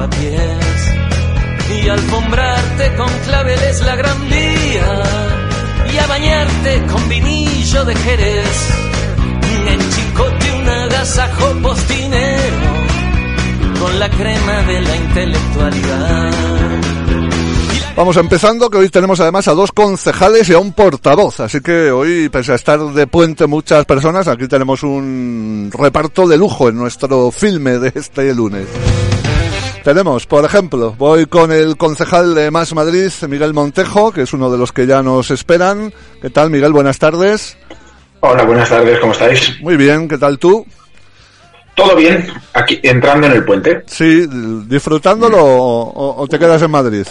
lavapiés y alfombrarte con claveles la gran vía. Y a bañarte con vinillo de Jerez. En chicote un agasajo postinero. Con la crema de la intelectualidad. Vamos empezando, que hoy tenemos además a dos concejales y a un portavoz, así que hoy, pese a estar de puente muchas personas, aquí tenemos un reparto de lujo en nuestro filme de este lunes. Tenemos, por ejemplo, voy con el concejal de Más Madrid, Miguel Montejo, que es uno de los que ya nos esperan. ¿Qué tal, Miguel? Buenas tardes. Hola, buenas tardes, ¿cómo estáis? Muy bien, ¿qué tal tú? Todo bien, aquí entrando en el puente. Sí, disfrutándolo o, o te quedas en Madrid.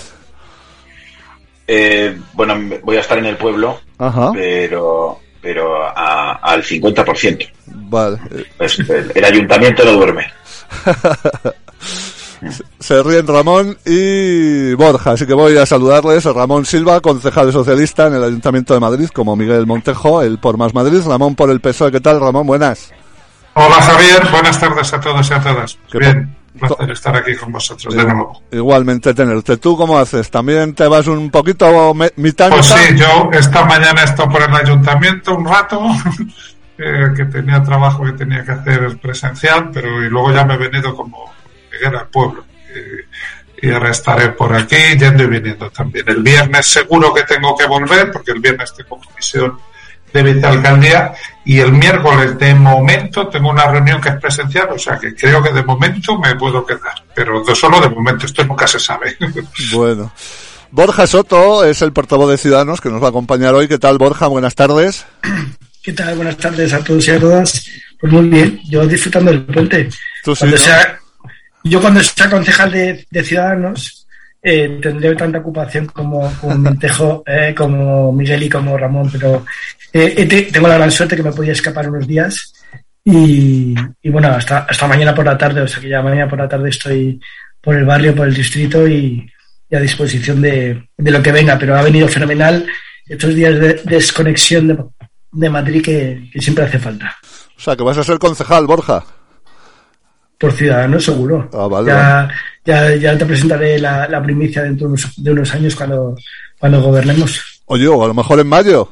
Eh, bueno, voy a estar en el pueblo, Ajá. pero pero a- al 50%. Vale. Pues el, el ayuntamiento no duerme. Se ríen Ramón y Borja, así que voy a saludarles. Ramón Silva, concejal socialista en el Ayuntamiento de Madrid, como Miguel Montejo, el por Más Madrid. Ramón por el PSOE. ¿Qué tal, Ramón? Buenas. Hola Javier, buenas tardes a todos y a todas. ¿Qué Bien, un placer estar aquí con vosotros de nuevo. Igualmente tenerte. ¿Tú cómo haces? ¿También te vas un poquito me- mitad? Pues mitad? sí, yo esta mañana he estado por el ayuntamiento un rato, eh, que tenía trabajo que tenía que hacer presencial, pero y luego ya me he venido como Al pueblo. Y, y ahora estaré por aquí yendo y viniendo también. El viernes seguro que tengo que volver, porque el viernes tengo comisión de vicealcaldía y el miércoles de momento tengo una reunión que es presencial, o sea que creo que de momento me puedo quedar, pero de solo de momento, esto nunca se sabe. Bueno. Borja Soto es el portavoz de Ciudadanos que nos va a acompañar hoy. ¿Qué tal, Borja? Buenas tardes. ¿Qué tal? Buenas tardes a todos y a todas. Pues muy bien, yo disfrutando del puente. Tú sí, Cuando ¿no? sea- yo cuando sea concejal de, de Ciudadanos eh, tendré tanta ocupación como, como Montejo, eh, como Miguel y como Ramón, pero eh, te- tengo la gran suerte que me podía escapar unos días y, y bueno, hasta, hasta mañana por la tarde, o sea que ya mañana por la tarde estoy por el barrio, por el distrito y, y a disposición de, de lo que venga, pero ha venido fenomenal estos días de desconexión de, de Madrid que, que siempre hace falta. O sea, que vas a ser concejal, Borja. Por Ciudadanos, seguro. Ah, vale, ya, ya, ya te presentaré la, la primicia dentro de unos, de unos años cuando, cuando gobernemos. Oye, o a lo mejor en mayo.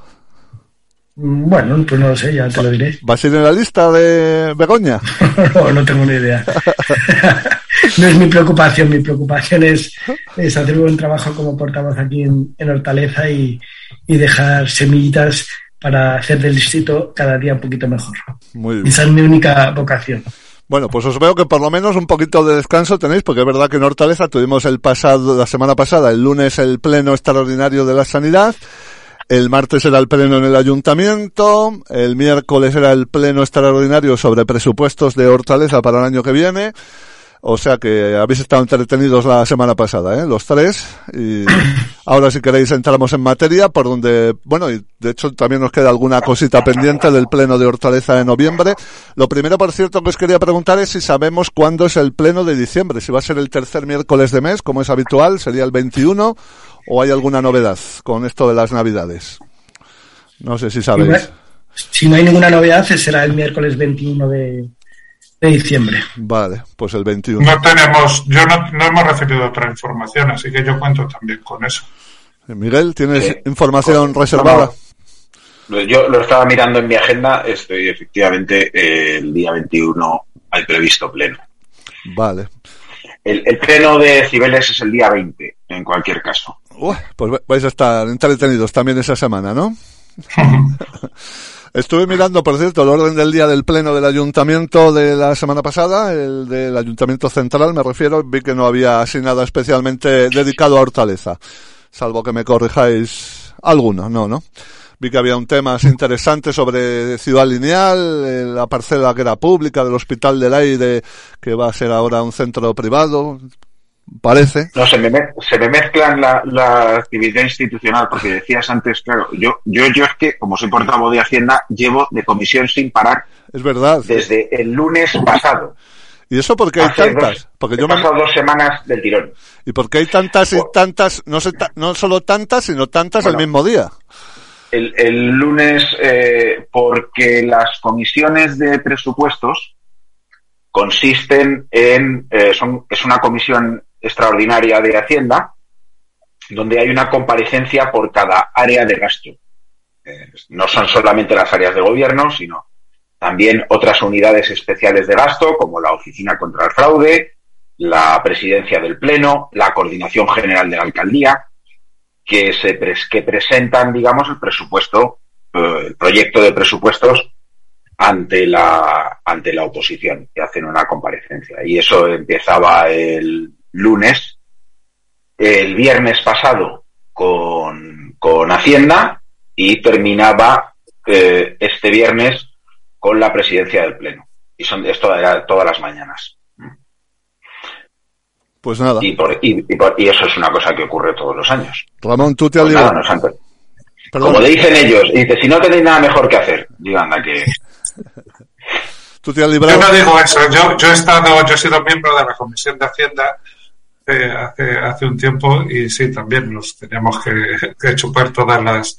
Mm, Bueno, pues no lo sé, ya te lo diré. ¿Vas a ir en la lista de Begoña? no, no tengo ni idea. no es mi preocupación, mi preocupación es, es hacer un buen trabajo como portavoz aquí en, en Hortaleza y, y dejar semillitas para hacer del distrito cada día un poquito mejor. Muy bien. Esa es mi única vocación. Bueno, pues os veo que por lo menos un poquito de descanso tenéis, porque es verdad que en Hortaleza tuvimos el pasado, la semana pasada, el lunes, el pleno extraordinario de la sanidad. El martes era el pleno en el ayuntamiento. El miércoles era el pleno extraordinario sobre presupuestos de Hortaleza para el año que viene. O sea que habéis estado entretenidos la semana pasada, ¿eh? Los tres. Y ahora si queréis entramos en materia, por donde, bueno, y de hecho también nos queda alguna cosita pendiente del pleno de Hortaleza de noviembre. Lo primero, por cierto, que os quería preguntar es si sabemos cuándo es el pleno de diciembre. Si va a ser el tercer miércoles de mes, como es habitual, sería el 21, o hay alguna novedad con esto de las navidades. No sé si sabéis. Si no hay ninguna novedad, será el miércoles 21 de, de diciembre. Vale, pues el 21. No tenemos, yo no, no hemos recibido otra información, así que yo cuento también con eso. Miguel, ¿tienes Sí. información Con- reservada? no, Yo lo estaba mirando en mi agenda, estoy efectivamente eh, el día 21 hay previsto pleno. Vale. El, el pleno de Cibeles es el día 20, en cualquier caso. Pues vais a estar entretenidos también esa semana, ¿no? Estuve mirando, por cierto, el orden del día del pleno del ayuntamiento de la semana pasada, el del ayuntamiento central, me refiero, vi que no había así nada especialmente dedicado a Hortaleza, salvo que me corrijáis alguno, no, ¿no? Vi que había un tema interesante sobre Ciudad Lineal, eh, la parcela que era pública del Hospital del Aire, que va a ser ahora un centro privado, parece. No, se me, se me mezclan la, la actividad institucional, porque decías antes, claro, yo, yo, yo es que, como soy portavoz de Hacienda, llevo de comisión sin parar Es verdad. desde el lunes pasado. ¿Y eso por qué hay tantas? dos- Porque yo me... pasado dos semanas del tirón. ¿Y por qué hay tantas y tantas, no ta- no solo tantas, sino tantas Bueno. el mismo día? el, el lunes, eh, porque las comisiones de presupuestos consisten en, eh, son, es una comisión extraordinaria de Hacienda, donde hay una comparecencia por cada área de gasto. Eh, no son solamente las áreas de gobierno, sino también otras unidades especiales de gasto, como la Oficina contra el Fraude, la Presidencia del Pleno, la Coordinación General de la Alcaldía, que, se pres que presentan, digamos, el presupuesto, eh, el proyecto de presupuestos ante la, ante la oposición, que hacen una comparecencia. Y eso empezaba el lunes, el viernes pasado con, con Hacienda y terminaba eh, este viernes con la presidencia del Pleno. Y son, esto era todas las mañanas. Pues nada. Y, por, y, y, por, y, eso es una cosa que ocurre todos los años. Ramón, tú te has pues nada, nos han... Como le dicen ellos, dice, si no tenéis nada mejor que hacer, digan que... ¿Tú te has librado? Yo no digo eso, yo, yo he estado, yo he sido miembro de la Comisión de Hacienda eh, hace, hace un tiempo y sí, también nos teníamos que, que chupar todas las,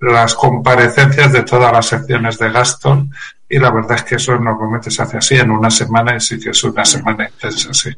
las comparecencias de todas las secciones de gasto y la verdad es que eso normalmente se hace así en una semana y sí que es una semana intensa, sí.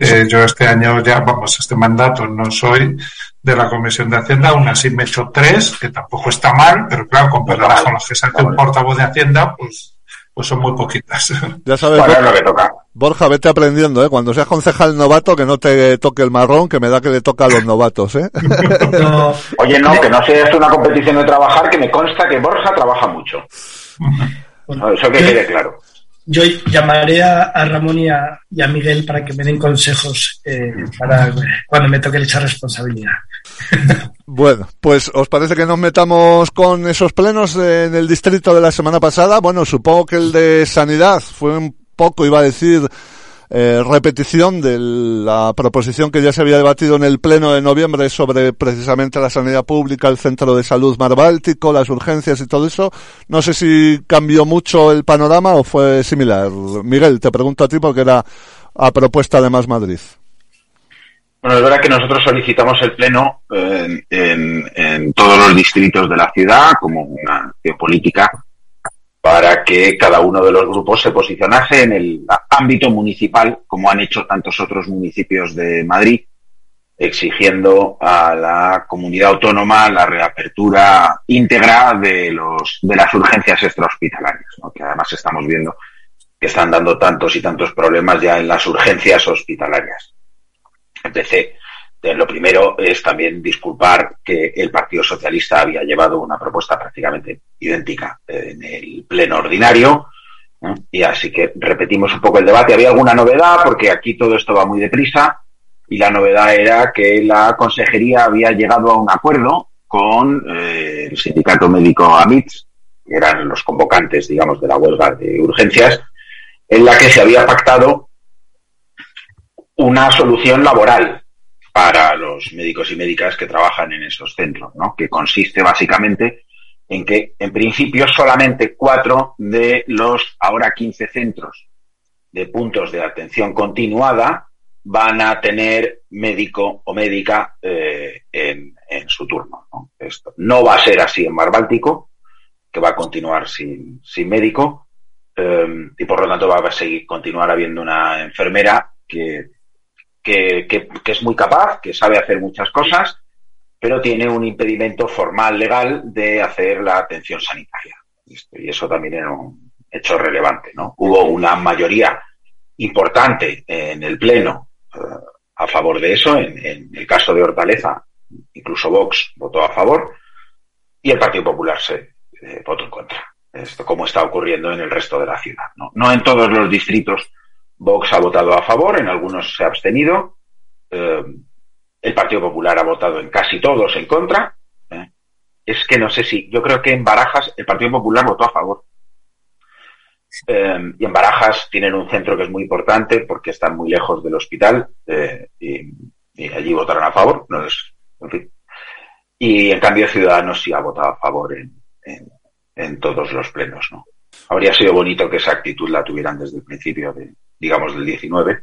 Eh, yo este año ya, vamos, este mandato no soy de la Comisión de Hacienda, aún así me he hecho tres, que tampoco está mal, pero claro, comparadas con los que se hace un portavoz de Hacienda, pues pues son muy poquitas. Ya sabes, bueno, lo que toca. Borja, vete aprendiendo, ¿eh? Cuando seas concejal novato, que no te toque el marrón, que me da que le toca a los novatos, ¿eh? No. Oye, no, que no sea esto una competición de trabajar, que me consta que Borja trabaja mucho. Bueno, Eso que quede claro. Yo llamaré a, a Ramón y a, y a, Miguel para que me den consejos eh, para cuando me toque echar responsabilidad. Bueno, pues ¿os parece que nos metamos con esos plenos en el distrito de la semana pasada? Bueno, supongo que el de sanidad fue un poco, iba a decir, eh, repetición de la proposición que ya se había debatido en el pleno de noviembre sobre precisamente la sanidad pública, el centro de salud mar Báltico, las urgencias y todo eso. No sé si cambió mucho el panorama o fue similar. Miguel, te pregunto a ti porque era a propuesta de Más Madrid. Bueno, es verdad que nosotros solicitamos el pleno en, en, en todos los distritos de la ciudad como una acción política para que cada uno de los grupos se posicionase en el ámbito municipal, como han hecho tantos otros municipios de Madrid, exigiendo a la comunidad autónoma la reapertura íntegra de los de las urgencias extrahospitalarias, que además estamos viendo que están dando tantos y tantos problemas ya en las urgencias hospitalarias. Empecé. Lo primero es también disculpar que el Partido Socialista había llevado una propuesta prácticamente idéntica en el pleno ordinario. ¿no? Y así que repetimos un poco el debate. Había alguna novedad porque aquí todo esto va muy deprisa y la novedad era que la consejería había llegado a un acuerdo con eh, el sindicato médico AMITS, que eran los convocantes, digamos, de la huelga de urgencias, en la que se había pactado una solución laboral para los médicos y médicas que trabajan en esos centros, ¿no? que consiste básicamente en que, en principio, solamente cuatro de los ahora 15 centros de puntos de atención continuada van a tener médico o médica eh, en, su turno. ¿no? Esto no va a ser así en Mar Báltico, que va a continuar sin, sin médico, eh, y por lo tanto va a seguir continuar habiendo una enfermera que que, es muy capaz, que sabe hacer muchas cosas, pero tiene un impedimento formal legal de hacer la atención sanitaria. Y eso también era un hecho relevante, ¿no? Hubo una mayoría importante en el Pleno uh, a favor de eso, en, el caso de Hortaleza, incluso Vox votó a favor, y el Partido Popular se eh, votó en contra. Como está ocurriendo en el resto de la ciudad. No en todos los distritos Vox ha votado a favor, en algunos se ha abstenido. Eh, el Partido Popular ha votado en casi todos en contra. ¿eh? Es que no sé si, yo creo que en Barajas el Partido Popular votó a favor. Eh, y en Barajas tienen un centro que es muy importante porque están muy lejos del hospital y, allí votaron a favor. No es, en fin. Y en cambio Ciudadanos sí ha votado a favor en, en todos los plenos. ¿no? Habría sido bonito que esa actitud la tuvieran desde el principio de, digamos, del 19,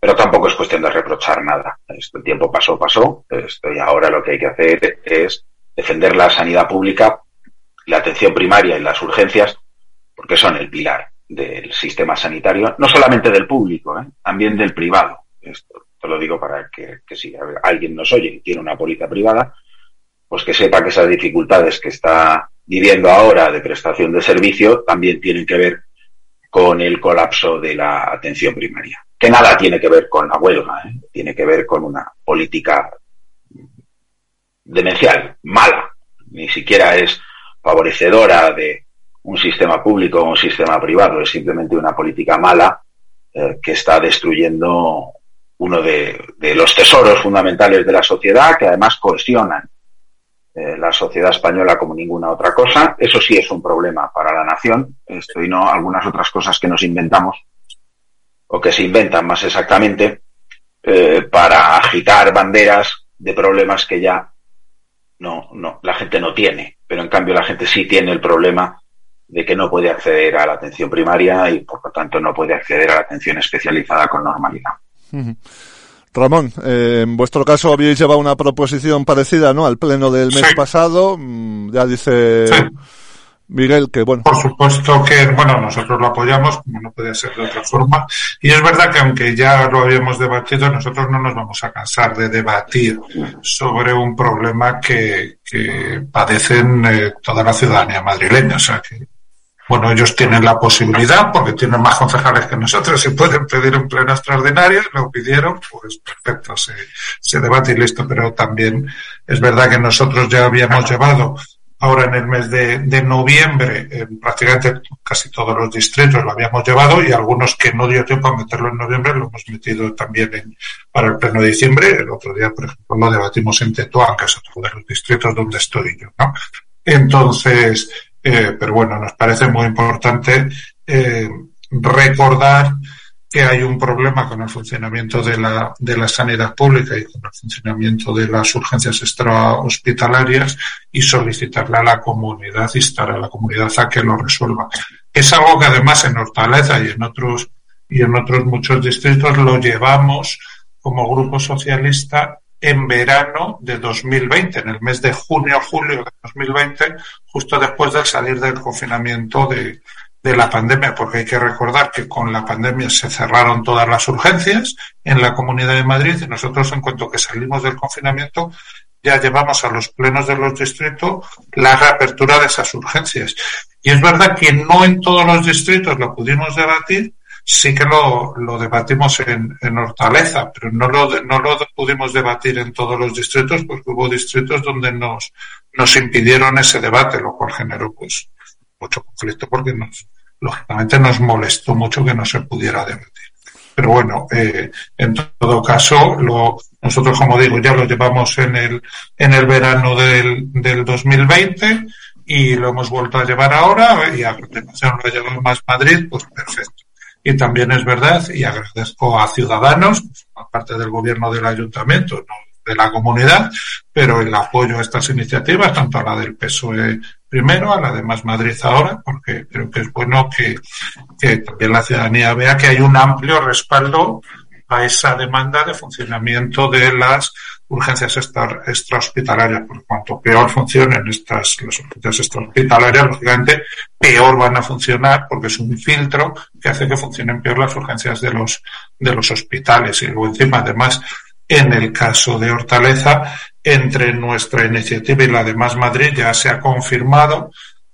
pero tampoco es cuestión de reprochar nada. Este tiempo pasó, pasó, esto, y ahora lo que hay que hacer es defender la sanidad pública la atención primaria y las urgencias, porque son el pilar del sistema sanitario, no solamente del público, ¿eh? también del privado. Esto te lo digo para que, si alguien nos oye y tiene una póliza privada, pues que sepa que esas dificultades que está viviendo ahora de prestación de servicio también tienen que ver con el colapso de la atención primaria. Que nada tiene que ver con la huelga, ¿eh? tiene que ver con una política demencial, mala. Ni siquiera es favorecedora de un sistema público o un sistema privado, es simplemente una política mala eh, que está destruyendo uno de, los tesoros fundamentales de la sociedad, que además cohesionan eh, la sociedad española como ninguna otra cosa. Eso sí es un problema para la nación, esto y no algunas otras cosas que nos inventamos, o que se inventan más exactamente, eh, para agitar banderas de problemas que ya no, no, la gente no tiene, pero en cambio la gente sí tiene el problema de que no puede acceder a la atención primaria y por lo tanto no puede acceder a la atención especializada con normalidad. Ramón, eh, en vuestro caso habéis llevado una proposición parecida, ¿no? Al pleno del mes pasado. Mm, ya dice Miguel que, bueno. Por supuesto que, bueno, nosotros lo apoyamos, como no puede ser de otra forma. Y es verdad que aunque ya lo habíamos debatido, nosotros no nos vamos a cansar de debatir sobre un problema que, que padecen eh, toda la ciudadanía madrileña. O sea, que bueno, ellos tienen la posibilidad, porque tienen más concejales que nosotros, y pueden pedir un pleno extraordinario, lo pidieron, pues perfecto, se, debate y listo. Pero también es verdad que nosotros ya habíamos llevado ahora en el mes de, de noviembre, en prácticamente casi todos los distritos lo habíamos llevado y algunos que no dio tiempo a meterlo en noviembre lo hemos metido también en, para el pleno de diciembre. El otro día, por ejemplo, lo debatimos en Tetuán, que es otro de los distritos donde estoy yo, ¿no? Entonces, eh, pero bueno, nos parece muy importante eh, recordar que hay un problema con el funcionamiento de la, de la sanidad pública y con el funcionamiento de las urgencias extrahospitalarias y solicitarle a la comunidad, instar a la comunidad a que lo resuelva. Es algo que además en Hortaleza y en otros, y en otros muchos distritos lo llevamos como grupo socialista en verano de 2020, en el mes de junio julio de 2020, justo después del salir del confinamiento de, de la pandemia, porque hay que recordar que con la pandemia se cerraron todas las urgencias en la Comunidad de Madrid y nosotros en cuanto que salimos del confinamiento ya llevamos a los plenos de los distritos la reapertura de esas urgencias. Y es verdad que no en todos los distritos lo pudimos debatir, sí que lo, lo debatimos en, en, Hortaleza, pero no lo, no lo pudimos debatir en todos los distritos porque hubo distritos donde nos, nos impidieron ese debate, lo cual generó pues mucho conflicto porque nos, lógicamente nos molestó mucho que no se pudiera debatir. Pero bueno, eh, en todo caso, lo, nosotros, como digo, ya lo llevamos en el, en el verano del, del 2020 y lo hemos vuelto a llevar ahora y a continuación lo llevamos más Madrid, pues perfecto. Y también es verdad, y agradezco a Ciudadanos, aparte del gobierno del ayuntamiento, no de la comunidad, pero el apoyo a estas iniciativas, tanto a la del PSOE primero, a la de Más Madrid ahora, porque creo que es bueno que, que también la ciudadanía vea que hay un amplio respaldo a esa demanda de funcionamiento de las urgencias extrahospitalarias. Por cuanto peor funcionen estas las urgencias extrahospitalarias, lógicamente peor van a funcionar porque es un filtro que hace que funcionen peor las urgencias de los de los hospitales. Y luego encima, además, en el caso de Hortaleza, entre nuestra iniciativa y la de Más Madrid ya se ha confirmado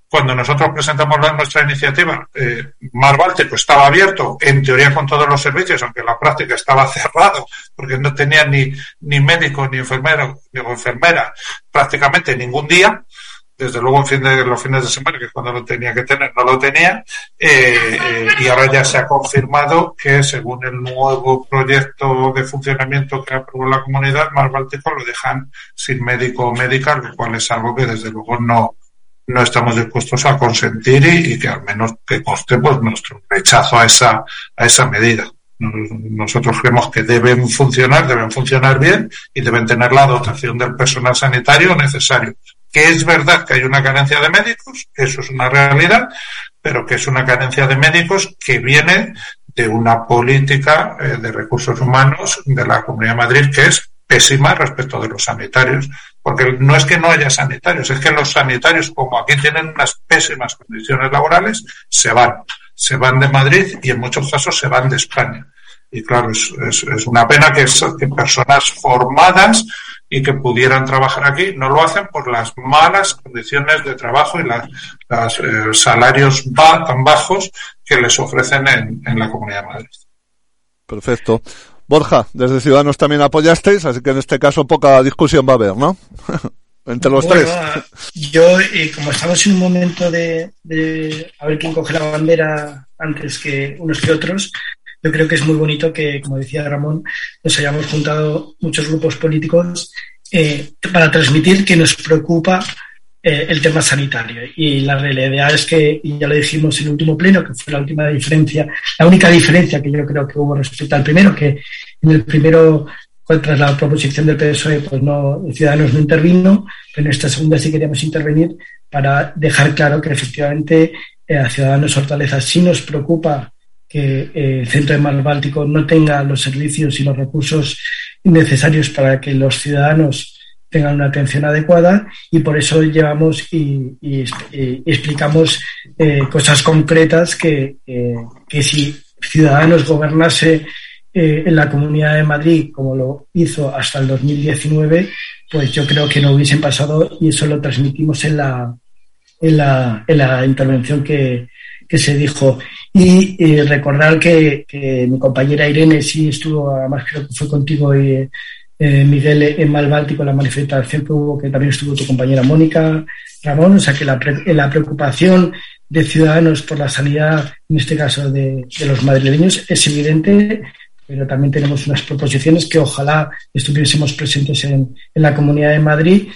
cuando nosotros presentamos nuestra iniciativa, eh, Mar Báltico estaba abierto, en teoría con todos los servicios, aunque en la práctica estaba cerrado, porque no tenía ni, ni médico, ni enfermero, ni enfermera, prácticamente ningún día. Desde luego en fin de los fines de semana, que cuando lo tenía que tener, no lo tenía. Eh, eh, y ahora ya se ha confirmado que según el nuevo proyecto de funcionamiento que aprobó la comunidad, Mar Báltico lo dejan sin médico o médica, lo cual es algo que desde luego no, no estamos dispuestos a consentir y, que al menos que coste pues nuestro rechazo a esa, a esa medida. Nosotros creemos que deben funcionar, deben funcionar bien y deben tener la dotación del personal sanitario necesario. Que es verdad que hay una carencia de médicos, eso es una realidad, pero que es una carencia de médicos que viene de una política eh, de recursos humanos de la Comunidad de Madrid que es pésima respecto de los sanitarios, porque no es que no haya sanitarios, es que los sanitarios, como aquí tienen unas pésimas condiciones laborales, se van, se van de Madrid y en muchos casos se van de España. Y claro, es, es, una pena que, personas formadas y que pudieran trabajar aquí no lo hacen por las malas condiciones de trabajo y las, eh, salarios tan bajos que les ofrecen en, en la Comunidad de Madrid. Perfecto. Borja, desde Ciudadanos también apoyasteis, así que en este caso poca discusión va a haber, ¿no? Entre los tres. Yo, eh, como estamos en un momento de, de, a ver quién coge la bandera antes que unos que otros, yo creo que es muy bonito que, como decía Ramón, nos hayamos juntado muchos grupos políticos eh, para transmitir que nos preocupa eh, el tema sanitario. Y la realidad es que, y ya lo dijimos en el último pleno, que fue la última diferencia, la única diferencia que yo creo que hubo respecto al primero, que en el primero, tras la proposición del PSOE, pues no, Ciudadanos no intervino, pero en esta segunda sí queríamos intervenir para dejar claro que efectivamente eh, a Ciudadanos Hortaleza sí nos preocupa que eh, el centro de Mar Báltico no tenga los servicios y los recursos necesarios para que los ciudadanos tengan una atención adecuada y por eso llevamos y, explicamos eh, cosas concretas que, eh, que si Ciudadanos gobernase eh, en la Comunidad de Madrid como lo hizo hasta el 2019, pues yo creo que no hubiesen pasado y eso lo transmitimos en la, en la, en la intervención que, que se dijo. Y recordar que, que, mi compañera Irene sí estuvo, además creo que fue contigo y eh, Miguel en Malbáltico, la manifestación que hubo, que también estuvo tu compañera Mónica Ramón, o sea que la, la preocupación de ciudadanos por la sanidad, en este caso de, los madrileños, es evidente, pero también tenemos unas proposiciones que ojalá estuviésemos presentes en, en la Comunidad de Madrid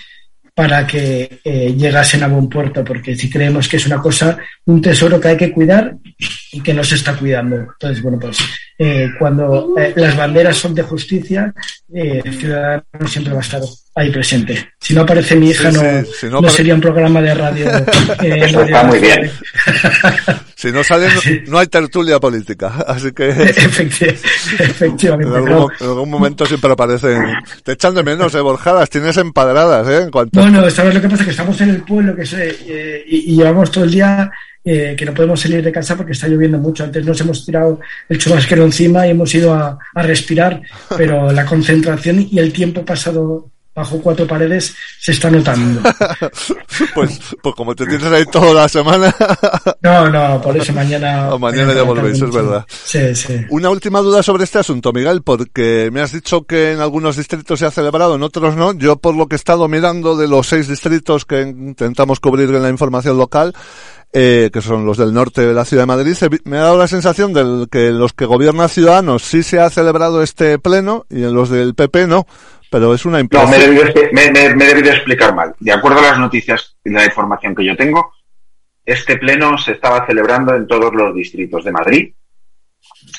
para que eh, llegasen a buen puerto, porque si creemos que es una cosa, un tesoro que hay que cuidar y que no se está cuidando. Entonces, bueno, pues eh, cuando eh, las banderas son de justicia, el ciudadano siempre va a estar ahí presente. Si no aparece mi hija, no, no, sería un programa de radio. está muy bien. Si no sale, no, hay tertulia política. Así que. Efectivamente. En algún, momento siempre aparecen. Te echan de menos, eh, Borjadas. Tienes empadradas, ¿eh? En cuanto... Bueno, ¿sabes lo que pasa? Que estamos en el pueblo que sé, eh, y, llevamos todo el día eh, que no podemos salir de casa porque está lloviendo mucho. Antes nos hemos tirado el chubasquero encima y hemos ido a, a respirar, pero la concentración y el tiempo pasado bajo cuatro paredes se está notando. pues, pues como te tienes ahí toda la semana. no, no, por eso mañana. mañana ya volvéis, es verdad. Sí, sí. Una última duda sobre este asunto, Miguel, porque me has dicho que en algunos distritos se ha celebrado, en otros no. Yo, por lo que he estado mirando de los seis distritos que intentamos cubrir en la información local, eh, que son los del norte de la ciudad de Madrid, me ha dado la sensación de que los que gobierna Ciudadanos sí se ha celebrado este pleno y en los del PP no pero es una impresión. No, me he debido, explicar mal. De acuerdo a las noticias y la información que yo tengo, este pleno se estaba celebrando en todos los distritos de Madrid.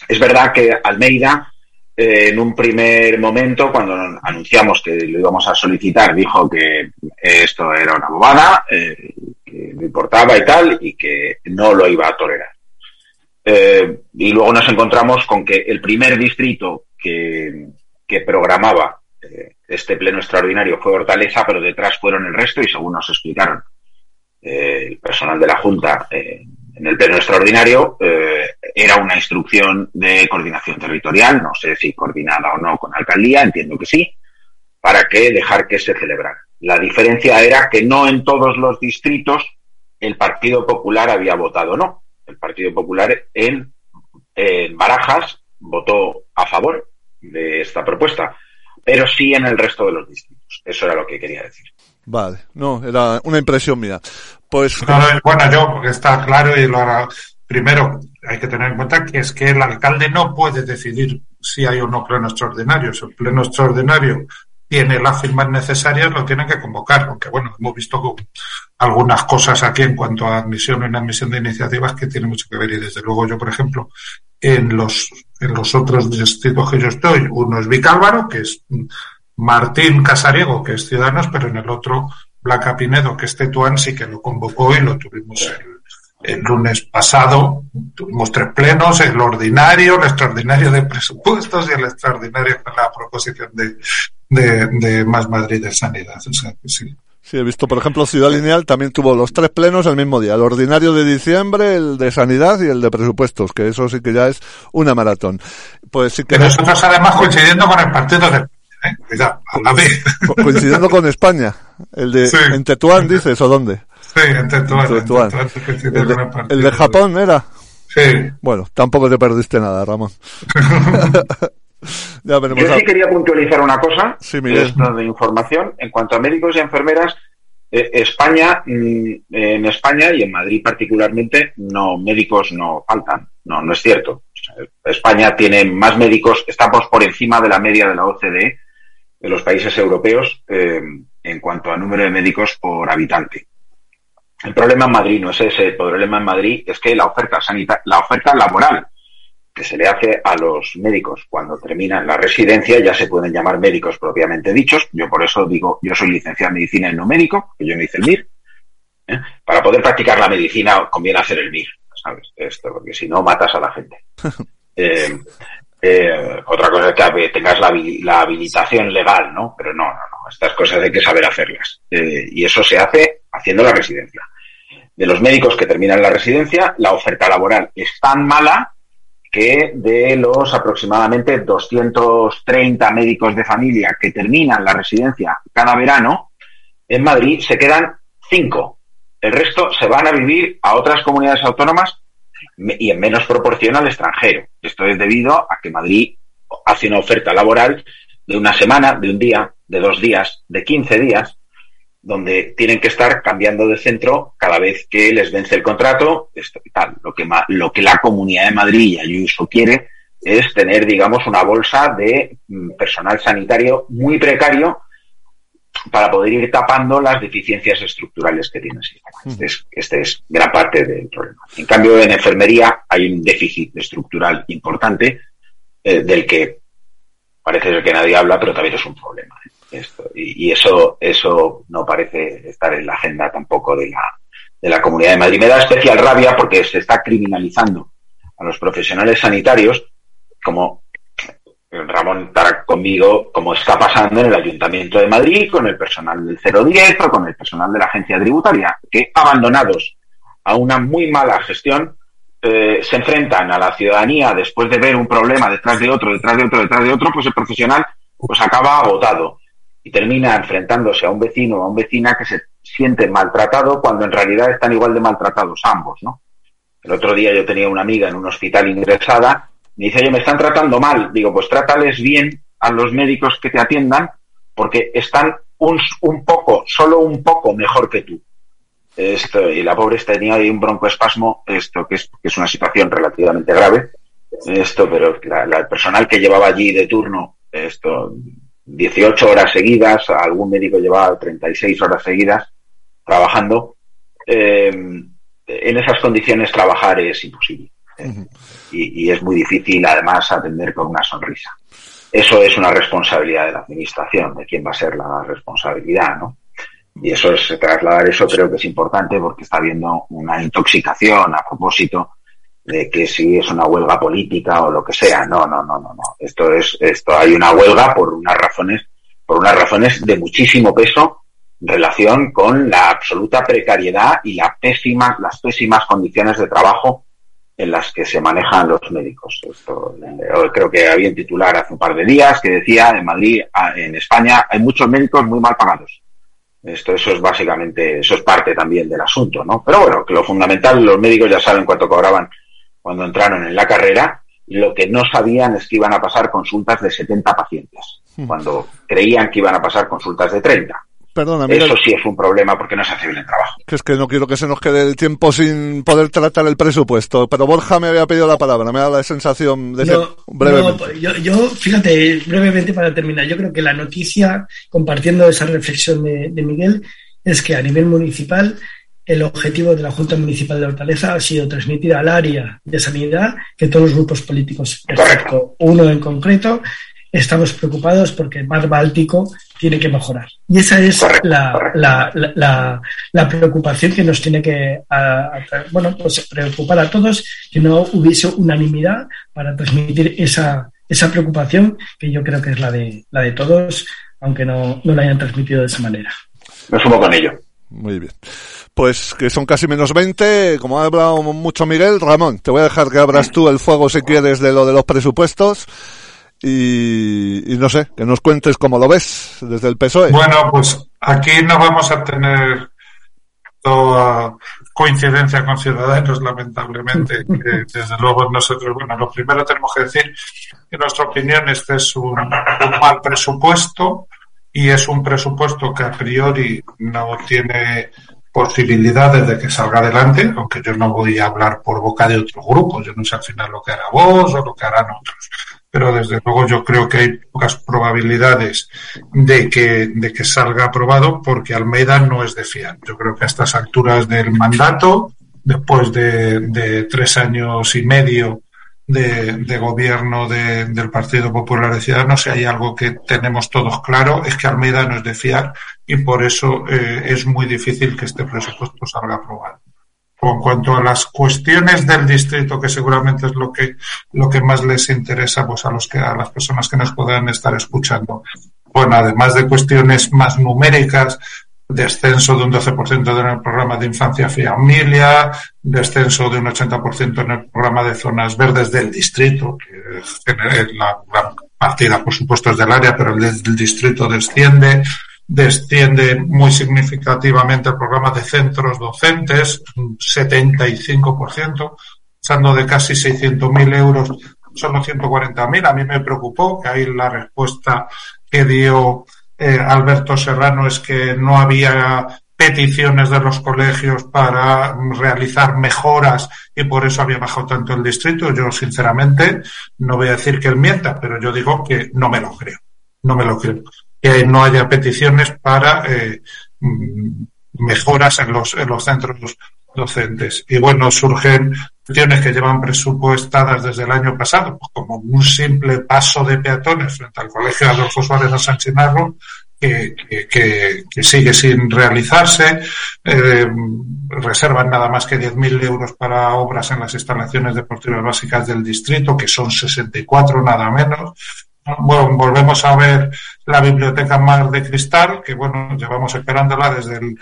Es verdad que Almeida, eh, en un primer momento, cuando anunciamos que lo íbamos a solicitar, dijo que esto era una bobada, eh, que no importaba y tal, y que no lo iba a tolerar. Eh, y luego nos encontramos con que el primer distrito que, que programaba eh, este pleno extraordinario fue Hortaleza, pero detrás fueron el resto y según nos explicaron eh, el personal de la Junta en el pleno extraordinario, era una instrucción de coordinación territorial, no sé si coordinada o no con alcaldía, entiendo que sí, para que dejar que se celebrara. La diferencia era que no en todos los distritos el Partido Popular había votado no. El Partido Popular en, en Barajas votó a favor de esta propuesta pero sí en el resto de los distritos. Eso era lo que quería decir. Vale, no, era una impresión mía. Pues. bueno, yo, está claro y lo hará. Primero, hay que tener en cuenta que es que el alcalde no puede decidir si hay o no pleno extraordinario. Si el pleno extraordinario tiene las firmas necesarias, lo tienen que convocar. Aunque bueno, hemos visto algunas cosas aquí en cuanto a admisión o inadmisión de iniciativas que tiene mucho que ver. Y desde luego yo, por ejemplo, en los, en los otros distritos que yo estoy, uno es Vicálvaro, que es Martín Casariego, que es Ciudadanos, pero en el otro, Blanca Pinedo, que es Tetuán, sí que lo convocó y lo tuvimos el, el lunes pasado. Tuvimos tres plenos, el ordinario, el extraordinario de presupuestos y el extraordinario con la proposición de, de, Más Madrid de Sanidad. O sea, que sí. Sí, he visto, por ejemplo, Ciudad Lineal también tuvo los tres plenos el mismo día, el ordinario de diciembre, el de sanidad y el de presupuestos, que eso sí que ya es una maratón. Pues sí que nosotros además coincidiendo con el partido de ¿eh? Cuidado, a vez. Coincidiendo con España, el de en Tetuán dices o dónde? Sí, en Tetuán. el, de, Japón era. Sí. Bueno, tampoco te perdiste nada, Ramón. Yo sí quería puntualizar una cosa, sí, de información. En cuanto a médicos y enfermeras, eh, España, mm, en España y en Madrid particularmente, no médicos no faltan. No, no es cierto. España tiene más médicos, estamos por encima de la media de la OCDE, de los países europeos, eh, en cuanto a número de médicos por habitante. El problema en Madrid no es ese, el problema en Madrid es que la oferta sanitaria, la oferta laboral que se le hace a los médicos cuando terminan la residencia ya se pueden llamar médicos propiamente dichos. Yo por eso digo, yo soy licenciado en medicina y no médico, que yo no hice el MIR. ¿eh? Para poder practicar la medicina conviene hacer el MIR, ¿sabes? Esto, porque si no matas a la gente. Eh, eh, otra cosa es que tengas la, la, habilitación legal, ¿no? Pero no, no, no. Estas cosas hay que saber hacerlas. y eso se hace haciendo la residencia. De los médicos que terminan la residencia, la oferta laboral es tan mala que de los aproximadamente 230 médicos de familia que terminan la residencia cada verano, en Madrid se quedan cinco. El resto se van a vivir a otras comunidades autónomas y en menos proporción al extranjero. Esto es debido a que Madrid hace una oferta laboral de una semana, de un día, de dos días, de 15 días, donde tienen que estar cambiando de centro cada vez que les vence el contrato. Esto, tal. Lo, que, lo que la Comunidad de Madrid y Ayuso quiere es tener, digamos, una bolsa de mm, personal sanitario muy precario para poder ir tapando las deficiencias estructurales que tiene el sistema. Este es, este es gran parte del problema. En cambio, en enfermería hay un déficit estructural importante eh, del que parece ser que nadie habla, pero también es un problema. ¿Eh? y, eso, eso no parece estar en la agenda tampoco de la, de la Comunidad de Madrid. Me da especial rabia porque se está criminalizando a los profesionales sanitarios, como Ramón estará conmigo, como está pasando en el Ayuntamiento de Madrid, con el personal del 010 o con el personal de la agencia tributaria, que abandonados a una muy mala gestión, eh, se enfrentan a la ciudadanía después de ver un problema detrás de otro, detrás de otro, detrás de otro, pues el profesional pues acaba agotado y termina enfrentándose a un vecino o a una vecina que se siente maltratado cuando en realidad están igual de maltratados ambos, ¿no? El otro día yo tenía una amiga en un hospital ingresada, me dice, oye, me están tratando mal. Digo, pues trátales bien a los médicos que te atiendan porque están un, un poco, solo un poco mejor que tú. Esto, y la pobre tenía ahí un broncoespasmo, esto que es, que es una situación relativamente grave. Esto, pero el personal que llevaba allí de turno, esto, 18 horas seguidas, algún médico llevaba 36 horas seguidas trabajando. Eh, en esas condiciones trabajar es imposible. y, es muy difícil además atender con una sonrisa. Eso es una responsabilidad de la administración, de quién va a ser la responsabilidad, ¿no? Y eso es trasladar eso creo que es importante porque está habiendo una intoxicación a propósito de que si es una huelga política o lo que sea. No, no, no, no, no. Esto es, esto hay una huelga por unas razones, por unas razones de muchísimo peso en relación con la absoluta precariedad y la pésima, las pésimas condiciones de trabajo en las que se manejan los médicos. Esto, eh, creo que había un titular hace un par de días que decía en Madrid, en España, hay muchos médicos muy mal pagados. Esto, eso es básicamente, eso es parte también del asunto, ¿no? Pero bueno, que lo fundamental, los médicos ya saben cuánto cobraban cuando entraron en la carrera, lo que no sabían es que iban a pasar consultas de 70 pacientes, hmm. cuando creían que iban a pasar consultas de 30. Perdona, Eso sí es un problema porque no se hace bien el trabajo. Que es que no quiero que se nos quede el tiempo sin poder tratar el presupuesto. Pero Borja me había pedido la palabra, me da la sensación de no, brevemente. yo, fíjate, brevemente para terminar, yo creo que la noticia, compartiendo esa reflexión de, de Miguel, es que a nivel municipal el objetivo de la Junta Municipal de Hortaleza ha sido transmitir al área de sanidad que todos los grupos políticos, excepto uno en concreto, estamos preocupados porque el mar Báltico tiene que mejorar. Y esa es la, la, la, preocupación que nos tiene que bueno, pues preocupar a todos, que no hubiese unanimidad para transmitir esa, esa preocupación, que yo creo que es la de, la de todos aunque no, no lo hayan transmitido de esa manera. Me sumo con ello. Muy bien. Pues que son casi menos 20, como ha hablado mucho Miguel, Ramón, te voy a dejar que abras tú el fuego si quieres de lo de los presupuestos y, no sé, que nos cuentes cómo lo ves desde el PSOE. Bueno, pues aquí no vamos a tener toda coincidencia con Ciudadanos, lamentablemente. desde luego nosotros, bueno, lo primero tenemos que decir que nuestra opinión este es un mal presupuesto y es un presupuesto que a priori no tiene posibilidades de que salga adelante, aunque yo no voy a hablar por boca de otros grupos, yo no sé al final lo que hará vos o lo que harán otros, pero desde luego yo creo que hay pocas probabilidades de que, de que salga aprobado porque Almeida no es de fiar. Yo creo que a estas alturas del mandato, después de, de tres años y medio de, gobierno del Partido Popular de Ciudadanos, si hay algo que tenemos todos claro, es que Almeida no es de fiar y por eso eh, es muy difícil que este presupuesto salga aprobado. En cuanto a las cuestiones del distrito, que seguramente es lo que, lo que más les interesa pues, a, los que, a las personas que nos puedan estar escuchando. Bueno, además de cuestiones más numéricas, descenso de un 12% en el programa de infancia y familia, descenso de un 80% en el programa de zonas verdes del distrito, que es la, partida, por supuesto, es del área, pero el del distrito desciende, desciende muy significativamente el programa de centros docentes, un 75%, pasando de casi 600.000 euros solo 140.000. A mí me preocupó que ahí la respuesta que dio eh, Alberto Serrano es que no había peticiones de los colegios para realizar mejoras y por eso había bajado tanto el distrito. Yo, sinceramente, no voy a decir que él mienta, pero yo digo que no me lo creo. No me lo creo. Que no haya peticiones para eh, mm, mejoras en los, en los centros docentes. Y bueno, surgen cuestiones que llevan presupuestadas desde el año pasado, pues como un simple paso de peatones frente al Colegio Adolfo Suárez de Sánchez Narro, que, que, que, sigue sin realizarse. Eh, reservan nada más que 10.000 euros para obras en las instalaciones deportivas básicas del distrito, que son 64 nada menos. Bueno, volvemos a ver la biblioteca Mar de Cristal, que bueno, llevamos esperándola desde el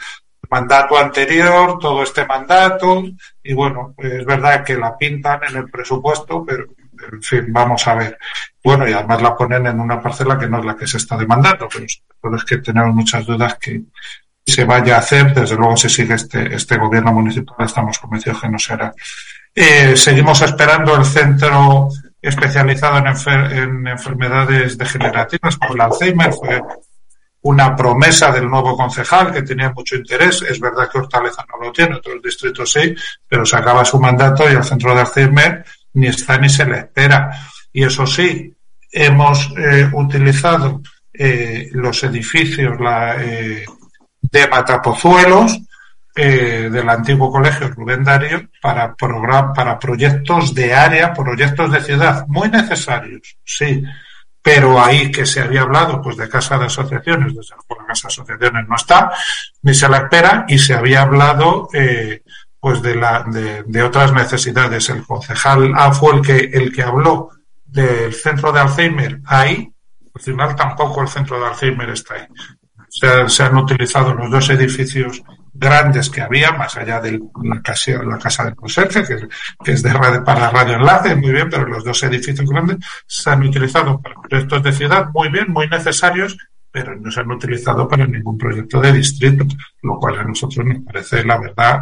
mandato anterior, todo este mandato, y bueno, es verdad que la pintan en el presupuesto, pero en fin, vamos a ver. Bueno, y además la ponen en una parcela que no es la que se está demandando, pero es que tenemos muchas dudas que se vaya a hacer. Desde luego, si sigue este, este gobierno municipal, estamos convencidos que no será. Eh, seguimos esperando el centro especializado en, en enfermedades degenerativas como el Alzheimer. Fue una promesa del nuevo concejal que tenía mucho interés. Es verdad que Hortaleza no lo tiene, otros distritos sí, pero se acaba su mandato y el centro de Alzheimer ni está ni se le espera. Y eso sí, hemos eh, utilizado eh, los edificios la, eh, de Matapozuelos del antiguo colegio Rubén Dario para, para proyectos de área, proyectos de ciudad, muy necesarios, sí, pero ahí que se había hablado pues de casa de asociaciones, desde luego la casa de asociaciones no está, ni se la espera, y se había hablado eh, pues de, la, de, otras necesidades. El concejal A fue el que, el que habló del centro de Alzheimer ahí, al final tampoco el centro de Alzheimer está ahí. Se, se han utilizado los dos edificios grandes que había, más allá de la casa, la casa del conserje, que, es de para radio enlace, muy bien, pero los dos edificios grandes se han utilizado para proyectos de ciudad, muy bien, muy necesarios, pero no se han utilizado para ningún proyecto de distrito, lo cual a nosotros nos parece, la verdad,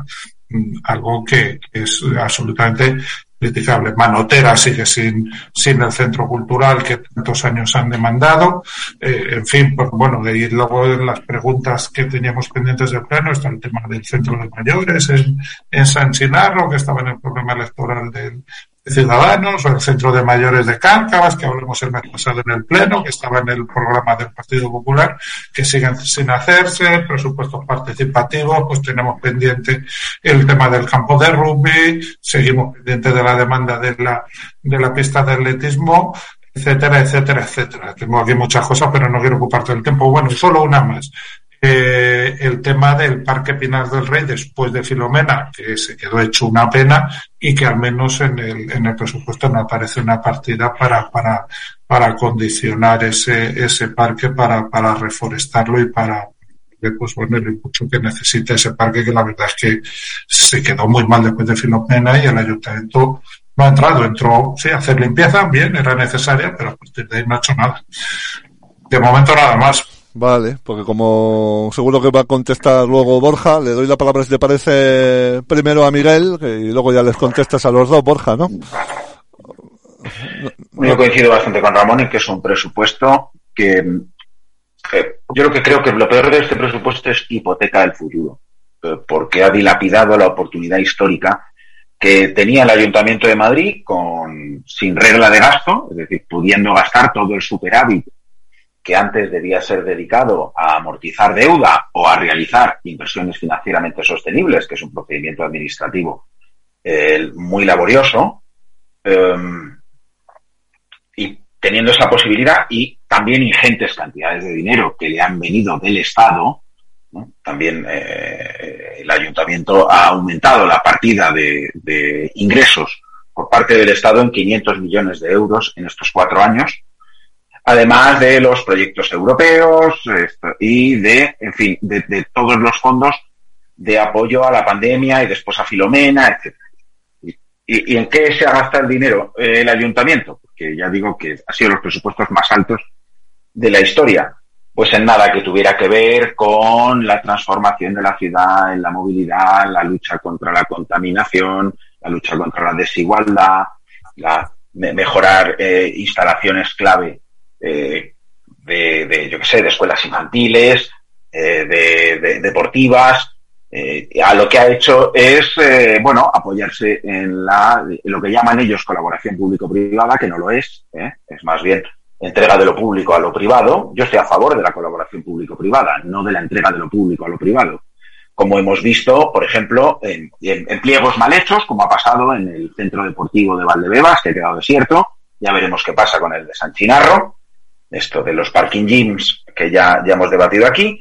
mm, algo que es absolutamente criticable. Manotera sigue sin, sin el centro cultural que tantos años han demandado. Eh, en fin, pues bueno, de ahí luego en las preguntas que teníamos pendientes del pleno está el tema del centro de mayores en, en San Chinarro, que estaba en el programa electoral del, Ciudadanos o el Centro de Mayores de Cárcavas, que hablamos el mes pasado en el Pleno, que estaba en el programa del Partido Popular, que siguen sin hacerse, presupuestos participativos, pues tenemos pendiente el tema del campo de rugby, seguimos pendiente de la demanda de la, de la pista de atletismo, etcétera, etcétera, etcétera. Tengo aquí muchas cosas, pero no quiero ocuparte el tiempo. Bueno, solo una más. Eh, el tema del Parque Pinar del Rey después de Filomena, que se quedó hecho una pena y que al menos en el, en el presupuesto no aparece una partida para, para, para condicionar ese, ese parque para, para reforestarlo y para, pues bueno, el mucho que necesita ese parque, que la verdad es que se quedó muy mal después de Filomena y el ayuntamiento no ha entrado, entró, sí, a hacer limpieza, bien, era necesaria, pero a de ahí no ha hecho nada. De momento nada más. Vale, porque como seguro que va a contestar luego Borja, le doy la palabra si te parece primero a Miguel y luego ya les contestas a los dos, Borja, ¿no? Yo coincido bastante con Ramón en que es un presupuesto que yo lo que creo que lo peor de este presupuesto es hipoteca del futuro, eh, porque ha dilapidado la oportunidad histórica que tenía el Ayuntamiento de Madrid con sin regla de gasto, es decir, pudiendo gastar todo el superávit que antes debía ser dedicado a amortizar deuda o a realizar inversiones financieramente sostenibles, que es un procedimiento administrativo eh, muy laborioso, eh, y teniendo esa posibilidad y también ingentes cantidades de dinero que le han venido del Estado, también eh, el ayuntamiento ha aumentado la partida de, de, ingresos por parte del Estado en 500 millones de euros en estos cuatro años, además de los proyectos europeos y de, en fin, de, de, todos los fondos de apoyo a la pandemia y después a Filomena, etc. ¿Y, en qué se gasta el dinero eh, el ayuntamiento? Porque ya digo que ha sido los presupuestos más altos de la historia pues en nada que tuviera que ver con la transformación de la ciudad en la movilidad, la lucha contra la contaminación, la lucha contra la desigualdad, la mejorar eh, instalaciones clave eh, de, de, yo qué sé, de escuelas infantiles, eh, de, de, deportivas. Eh, a lo que ha hecho es, eh, bueno, apoyarse en la, lo que llaman ellos colaboración público-privada, que no lo es, ¿eh? es más bien entrega de lo público a lo privado. Yo estoy a favor de la colaboración público-privada, no de la entrega de lo público a lo privado. Como hemos visto, por ejemplo, en, en, en, pliegos mal hechos, como ha pasado en el centro deportivo de Valdebebas, que ha quedado desierto. Ya veremos qué pasa con el de San Chinarro, esto de los parking gyms que ya, ya hemos debatido aquí,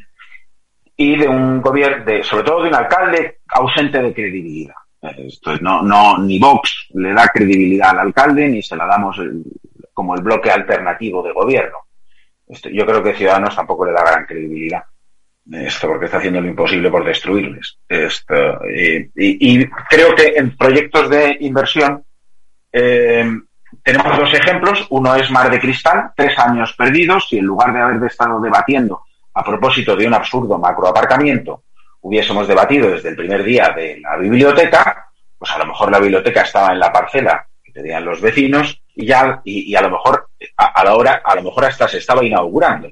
y de un gobierno, sobre todo de un alcalde ausente de credibilidad. Esto no, no, ni Vox le da credibilidad al alcalde, ni se la damos como el bloque alternativo de gobierno. Esto, yo creo que Ciudadanos tampoco le da gran credibilidad. Esto porque está haciendo lo imposible por destruirles. Esto, y creo que en proyectos de inversión eh, tenemos dos ejemplos. Uno es Mar de Cristal, tres años perdidos, y en lugar de haber estado debatiendo a propósito de un absurdo macroaparcamiento, hubiésemos debatido desde el primer día de la biblioteca, pues a lo mejor la biblioteca estaba en la parcela que pedían los vecinos y ya y, a lo mejor a, la hora a lo mejor hasta se estaba inaugurando.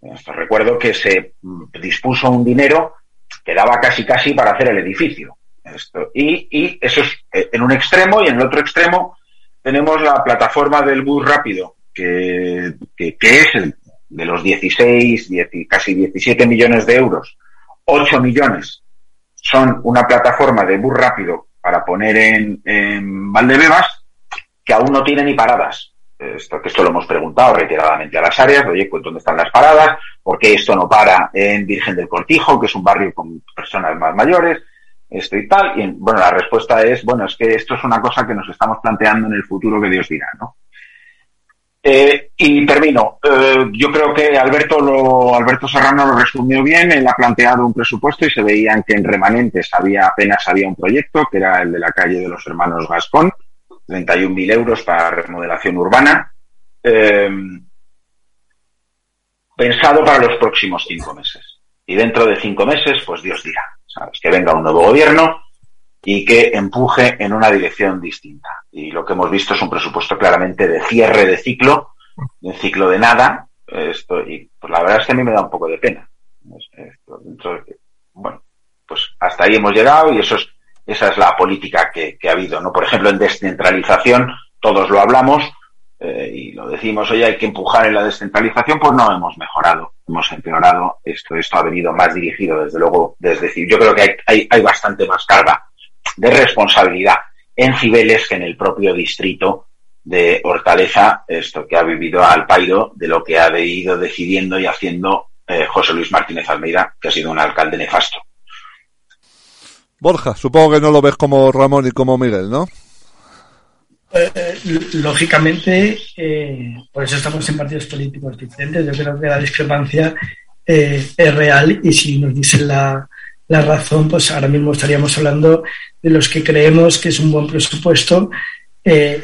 Esto, recuerdo que se dispuso un dinero que daba casi casi para hacer el edificio. Esto, y, y eso es en un extremo y en el otro extremo tenemos la plataforma del bus rápido que, es el, de los 16 10, casi 17 millones de euros 8 millones son una plataforma de bus rápido para poner en, Valdebebas que aún no tiene ni paradas. Esto lo hemos preguntado reiteradamente a las áreas, oye, pues ¿dónde están las paradas? ¿Por qué esto no para en Virgen del Cortijo, que es un barrio con personas más mayores? Esto y tal. Y bueno, la respuesta es, bueno, es que esto es una cosa que nos estamos planteando en el futuro que Dios dirá, ¿no? Eh, y termino. Eh, yo creo que Alberto lo, Alberto Serrano lo resumió bien. Él ha planteado un presupuesto y se veían que en remanentes había apenas había un proyecto, que era el de la calle de los hermanos Gascón, 31.000 euros para remodelación urbana, eh, pensado para los próximos cinco meses. Y dentro de cinco meses, pues Dios dirá, ¿sabes? Que venga un nuevo gobierno y que empuje en una dirección distinta. Y lo que hemos visto es un presupuesto claramente de cierre de ciclo, de un ciclo de nada. Esto, y pues la verdad es que a mí me da un poco de pena. Bueno, pues hasta ahí hemos llegado y eso es esa es la política que, que ha habido, ¿no? Por ejemplo, en descentralización, todos lo hablamos eh, y lo decimos, hoy hay que empujar en la descentralización, pues no hemos mejorado, hemos empeorado. Esto, esto ha venido más dirigido, desde luego, desde yo creo que hay, hay, hay bastante más carga de responsabilidad en Cibeles que en el propio distrito de Hortaleza, esto que ha vivido al pairo de lo que ha ido decidiendo y haciendo eh, José Luis Martínez Almeida, que ha sido un alcalde nefasto. Borja, supongo que no lo ves como Ramón y como Miguel, ¿no? Eh, lógicamente, eh, por eso estamos en partidos políticos diferentes. Yo creo que la discrepancia eh, es real y si nos dicen la, la, razón, pues ahora mismo estaríamos hablando de los que creemos que es un buen presupuesto.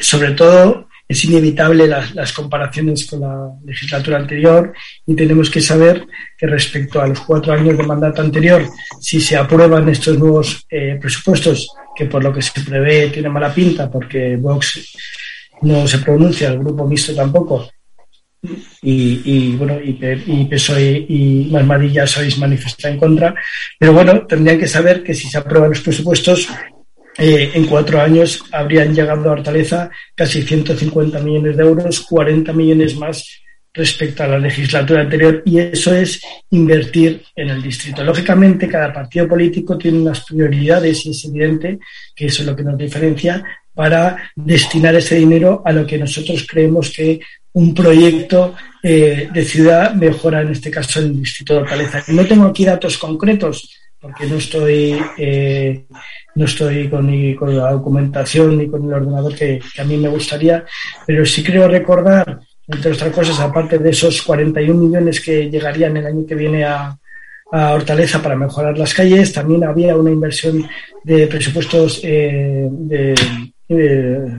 sobre todo, es inevitable las, comparaciones con la legislatura anterior y tenemos que saber que respecto a los cuatro años de mandato anterior, si se aprueban estos nuevos presupuestos que por lo que se prevé tiene mala pinta porque Vox no se pronuncia, el grupo mixto tampoco. Y, bueno, y, y PSOE y Masmadilla sois manifestar en contra. Pero bueno, tendrían que saber que si se aprueban los presupuestos, eh, en cuatro años habrían llegado a Hortaleza casi 150 millones de euros, 40 millones más respecto a la legislatura anterior y eso es invertir en el distrito. Lógicamente, cada partido político tiene unas prioridades y es evidente que eso es lo que nos diferencia para destinar ese dinero a lo que nosotros creemos que un proyecto eh, de ciudad mejora, en este caso, el distrito de Hortaleza. No tengo aquí datos concretos porque no estoy eh, no estoy con, ni con la documentación ni con el ordenador que, que a mí me gustaría, pero sí creo recordar entre otras cosas, aparte de esos 41 millones que llegarían el año que viene a, Hortaleza para mejorar las calles, también había una inversión de presupuestos eh, de,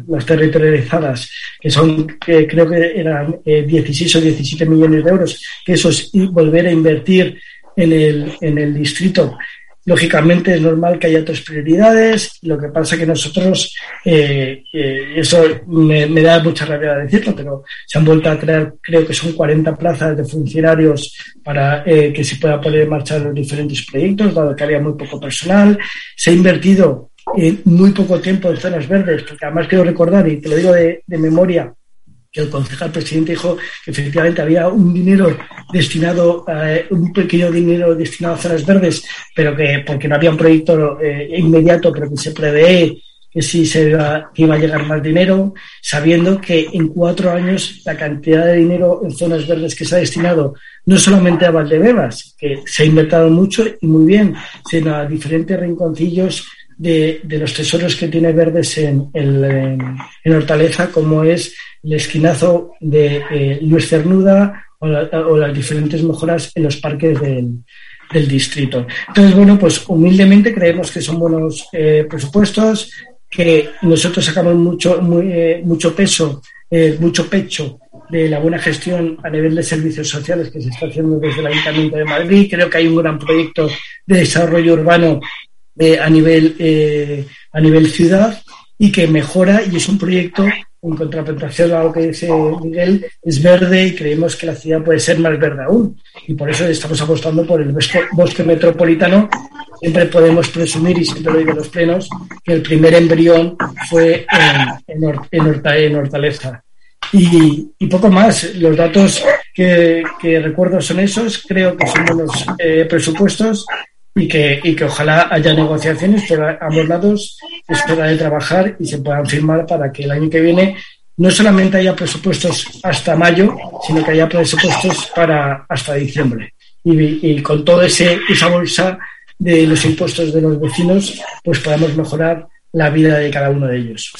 las territorializadas, que son, que creo que eran 16 eh, o 17 millones de euros, que eso es volver a invertir en el, en el distrito Lógicamente es normal que haya otras prioridades, lo que pasa que nosotros, eh, eh, eso me, da mucha rabia decirlo, pero se han vuelto a crear, creo que son 40 plazas de funcionarios para eh, que se pueda poner en marcha los diferentes proyectos, dado que había muy poco personal. Se ha invertido en muy poco tiempo en zonas verdes, porque además quiero recordar, y te lo digo de memoria, que el concejal presidente dijo que efectivamente había un dinero destinado, eh, un pequeño dinero destinado a zonas verdes, pero que porque no había un proyecto eh, inmediato, pero que se prevé que sí se iba, que iba a llegar más dinero, sabiendo que en cuatro años la cantidad de dinero en zonas verdes que se ha destinado no solamente a Valdebebas, que se ha invertido mucho y muy bien, sino a diferentes rinconcillos de, de los tesoros que tiene verdes en, en, en Hortaleza, como es el esquinazo de eh, Luis Cernuda o, las diferentes mejoras en los parques del, distrito. Entonces, bueno, pues humildemente creemos que son buenos eh, presupuestos, que nosotros sacamos mucho, eh, mucho peso, mucho pecho de la buena gestión a nivel de servicios sociales que se está haciendo desde el Ayuntamiento de Madrid. Creo que hay un gran proyecto de desarrollo urbano a, nivel, a nivel ciudad y que mejora y es un proyecto en contraprestación a lo que dice Miguel, es verde y creemos que la ciudad puede ser más verde aún. Y por eso estamos apostando por el bosque metropolitano. Siempre podemos presumir, y siempre lo digo en los plenos, que el primer embrión fue en, en, Hortaleza. Y, poco más. Los datos que, recuerdo son esos. Creo que son buenos eh, presupuestos y que, y que ojalá haya negociaciones por ambos lados, es de trabajar y se puedan firmar para que el año que viene no solamente haya presupuestos hasta mayo, sino que haya presupuestos para hasta diciembre. Y, y con toda esa bolsa de los impuestos de los vecinos, pues podamos mejorar la vida de cada uno de ellos.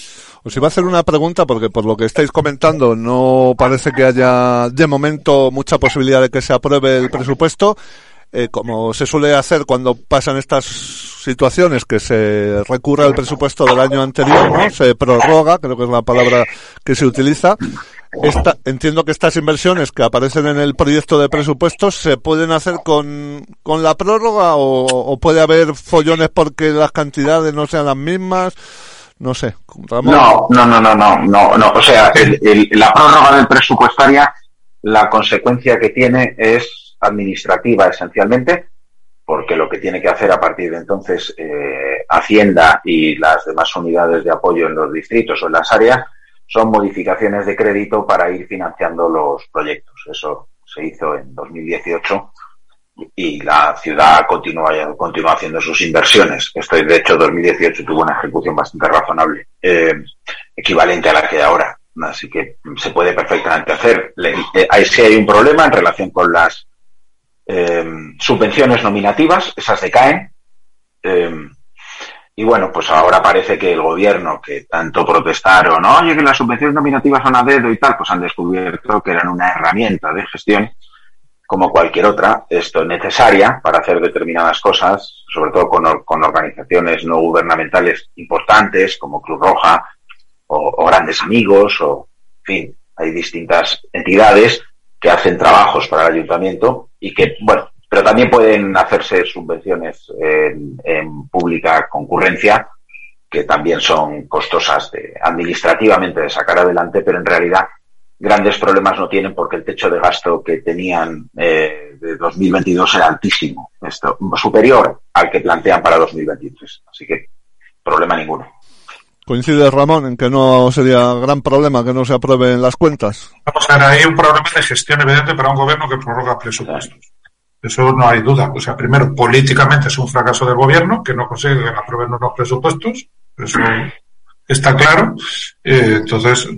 Os iba a hacer una pregunta porque por lo que estáis comentando no parece que haya de momento mucha posibilidad de que se apruebe el presupuesto. Eh, como se suele hacer cuando pasan estas situaciones, que se recurre al presupuesto del año anterior, ¿no? Se prorroga, creo que es la palabra que se utiliza. Esta, entiendo que estas inversiones que aparecen en el proyecto de presupuestos se pueden hacer con, con la prórroga o, puede haber follones porque las cantidades no sean las mismas. No sé. No, no, no, no, no, no, no. O sea, la prórroga del presupuestaria, la consecuencia que tiene es administrativa esencialmente, porque lo que tiene que hacer a partir de entonces eh, Hacienda y las demás unidades de apoyo en los distritos o en las áreas son modificaciones de crédito para ir financiando los proyectos. Eso se hizo en 2018 y la ciudad continúa, haciendo sus inversiones. Esto, de hecho, 2018 tuvo una ejecución bastante razonable, eh, equivalente a la que ahora. Así que se puede perfectamente hacer. Ahí sí hay un problema en relación con las subvenciones nominativas, esas decaen. y bueno, pues ahora parece que el gobierno que tanto protestaron, oye, que las subvenciones nominativas son a dedo y tal, pues han descubierto que eran una herramienta de gestión como cualquier otra, esto es necesaria para hacer determinadas cosas, sobre todo con, organizaciones no gubernamentales importantes como Cruz Roja o, Grandes Amigos o, en fin, hay distintas entidades que hacen trabajos para el ayuntamiento y que, bueno, pero también pueden hacerse subvenciones en, pública concurrencia que también son costosas de, administrativamente de sacar adelante, pero en realidad grandes problemas no tienen porque el techo de gasto que tenían eh, de 2022 era altísimo, esto, superior al que plantean para 2023. Así que problema ninguno. ¿Coincide Ramón en que no sería gran problema que no se aprueben las cuentas? Vamos a ver, hay un problema de gestión evidente para un gobierno que prorroga presupuestos. Eso no hay duda. O sea, primero, políticamente es un fracaso del gobierno que no consigue aprobar unos presupuestos. Eso está claro. Eh, entonces,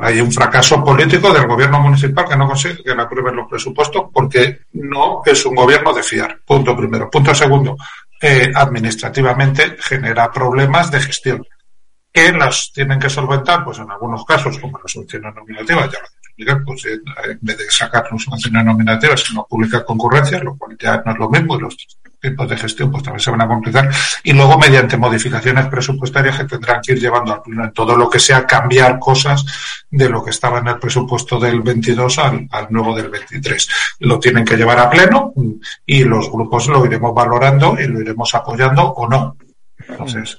hay un fracaso político del gobierno municipal que no consigue que le aprueben los presupuestos porque no es un gobierno de fiar. Punto primero. Punto segundo. Eh, administrativamente genera problemas de gestión que las tienen que solventar, pues en algunos casos, como las soluciones nominativas, ya lo pues en vez de sacar soluciones nominativas, sino publica concurrencias, lo cual ya no es lo mismo, y los tipos de gestión pues también se van a complicar, y luego mediante modificaciones presupuestarias que tendrán que ir llevando al pleno en todo lo que sea cambiar cosas de lo que estaba en el presupuesto del 22 al, al nuevo del 23. Lo tienen que llevar a pleno y los grupos lo iremos valorando y lo iremos apoyando o no. Entonces,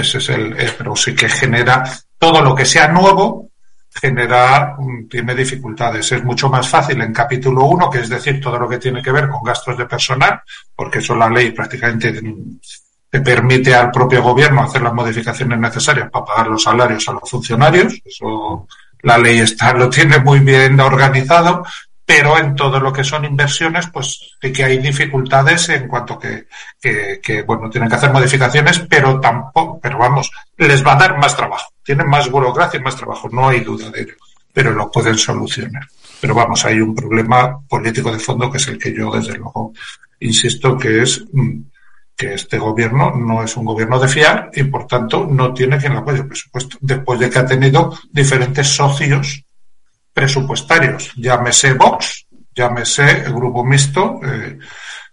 ese es el, eh, pero sí que genera todo lo que sea nuevo, genera, mm, tiene dificultades. Es mucho más fácil en capítulo 1, que es decir, todo lo que tiene que ver con gastos de personal, porque eso la ley prácticamente te permite al propio gobierno hacer las modificaciones necesarias para pagar los salarios a los funcionarios. Eso la ley está, lo tiene muy bien organizado, pero en todo lo que son inversiones, pues sí que hay dificultades en cuanto que, que, que, bueno, tienen que hacer modificaciones, pero tampoco, pero vamos, les va a dar más trabajo. Tienen más burocracia y más trabajo, no hay duda de ello, pero lo pueden solucionar. Pero vamos, hay un problema político de fondo que es el que yo, desde luego, insisto que es mm, que este gobierno no es un gobierno de fiar y, por tanto, no tiene quien le apoye el presupuesto, después de que ha tenido diferentes socios presupuestarios, llámese Vox, llámese el grupo mixto, eh,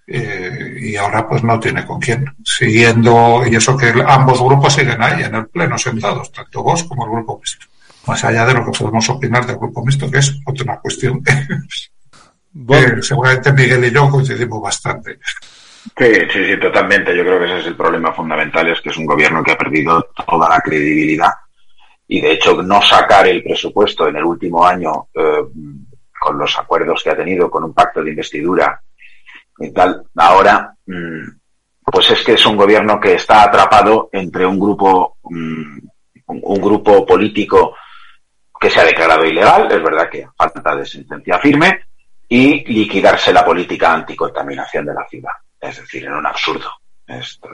eh, y ahora pues no tiene con quién. Siguiendo, y eso que ambos grupos siguen ahí en el pleno sentados, tanto Vox como el grupo mixto. Más allá de lo que podemos opinar del grupo mixto, que es otra cuestión que seguramente Miguel y yo coincidimos bastante. Sí, sí, sí, totalmente. Yo creo que ese es el problema fundamental, es que es un gobierno que ha perdido toda la credibilidad y de hecho no sacar el presupuesto en el último año eh, con los acuerdos que ha tenido con un pacto de investidura y tal, ahora mm, pues es que es un gobierno que está atrapado entre un grupo mm, un grupo político que se ha declarado ilegal, es verdad que falta de sentencia firme, y liquidarse la política anticontaminación de la ciudad. Es decir, en un absurdo. Esto,